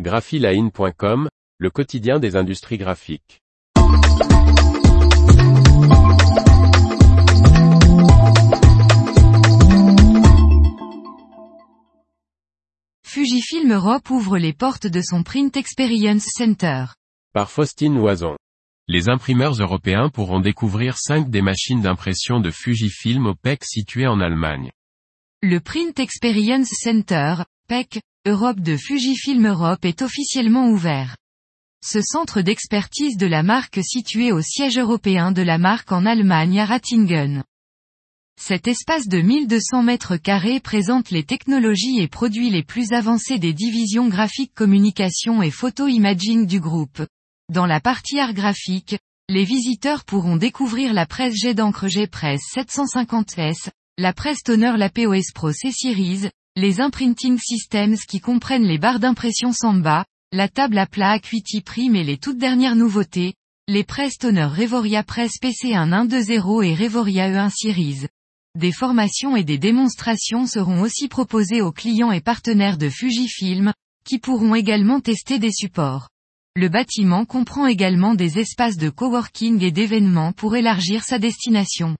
graphiline.com, le quotidien des industries graphiques. Fujifilm Europe ouvre les portes de son Print Experience Center. Par Faustine Loison. Les imprimeurs européens pourront découvrir 5 des machines d'impression de Fujifilm au PEC situées en Allemagne. Le Print Experience Center, PEC, Europe de Fujifilm Europe est officiellement ouvert. Ce centre d'expertise de la marque situé au siège européen de la marque en Allemagne à Ratingen. Cet espace de 1200 mètres carrés présente les technologies et produits les plus avancés des divisions graphiques communication et photo-imaging du groupe. Dans la partie art graphique, les visiteurs pourront découvrir la presse jet d'encre G-Press 750S, la presse toner la POS Pro C-Series, les imprinting systems qui comprennent les barres d'impression Samba, la table à plat Acuity Prime et les toutes dernières nouveautés, les presses toner Revoria Press PC1 120 et Revoria E1 Series. Des formations et des démonstrations seront aussi proposées aux clients et partenaires de Fujifilm, qui pourront également tester des supports. Le bâtiment comprend également des espaces de coworking et d'événements pour élargir sa destination.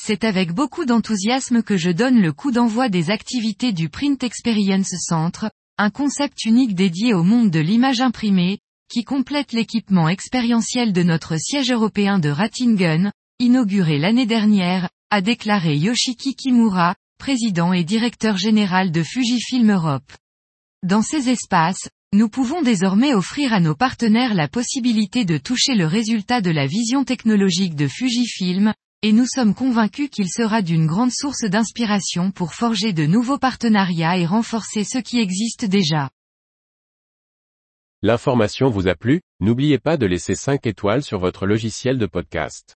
C'est avec beaucoup d'enthousiasme que je donne le coup d'envoi des activités du Print Experience Centre, un concept unique dédié au monde de l'image imprimée, qui complète l'équipement expérientiel de notre siège européen de Ratingen, inauguré l'année dernière, a déclaré Yoshiki Kimura, président et directeur général de Fujifilm Europe. Dans ces espaces, nous pouvons désormais offrir à nos partenaires la possibilité de toucher le résultat de la vision technologique de Fujifilm, et nous sommes convaincus qu'il sera d'une grande source d'inspiration pour forger de nouveaux partenariats et renforcer ceux qui existent déjà. L'information vous a plu, n'oubliez pas de laisser 5 étoiles sur votre logiciel de podcast.